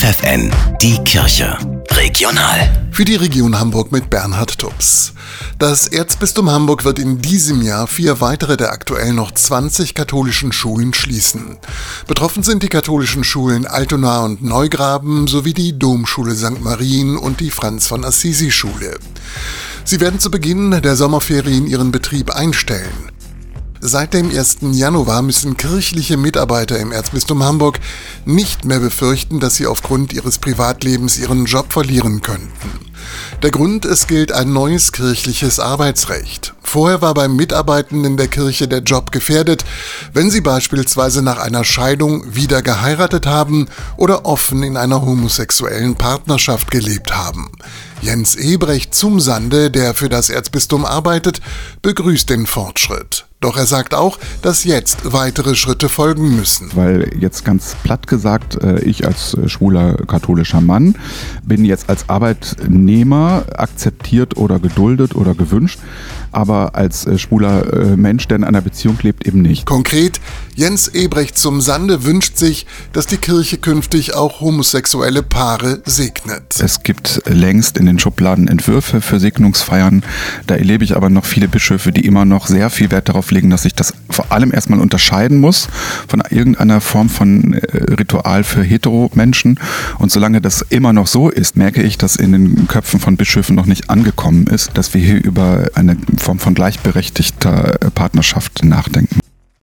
FFN, die Kirche. Regional. Für die Region Hamburg mit Bernhard Tubbs. Das Erzbistum Hamburg wird in diesem Jahr vier weitere der aktuell noch 20 katholischen Schulen schließen. Betroffen sind die katholischen Schulen Altona und Neugraben sowie die Domschule St. Marien und die Franz von Assisi Schule. Sie werden zu Beginn der Sommerferien ihren Betrieb einstellen. Seit dem 1. Januar müssen kirchliche Mitarbeiter im Erzbistum Hamburg nicht mehr befürchten, dass sie aufgrund ihres Privatlebens ihren Job verlieren könnten. Der Grund, es gilt ein neues kirchliches Arbeitsrecht. Vorher war beim Mitarbeitenden der Kirche der Job gefährdet, wenn sie beispielsweise nach einer Scheidung wieder geheiratet haben oder offen in einer homosexuellen Partnerschaft gelebt haben. Jens Ebrecht zum Sande, der für das Erzbistum arbeitet, begrüßt den Fortschritt. Doch er sagt auch, dass jetzt weitere Schritte folgen müssen. Weil jetzt ganz platt gesagt, äh, ich als äh, schwuler katholischer Mann bin jetzt als Arbeitnehmer akzeptiert oder geduldet oder gewünscht, aber als äh, schwuler Mensch, der in einer Beziehung lebt, eben nicht. Konkret, Jens Ebrecht zum Sande wünscht sich, dass die Kirche künftig auch homosexuelle Paare segnet. Es gibt längst in den Schubladen Entwürfe für Segnungsfeiern. Da erlebe ich aber noch viele Bischöfe, die immer noch sehr viel Wert darauf legen, dass sich das vor allem erstmal unterscheiden muss von irgendeiner Form von äh, Ritual für Hetero-Menschen. Und solange das immer noch so ist, merke ich, dass in den Köpfen von Bischöfen noch nicht angekommen ist, dass wir hier über eine Form von gleichberechtigter äh, Partnerschaft nachdenken.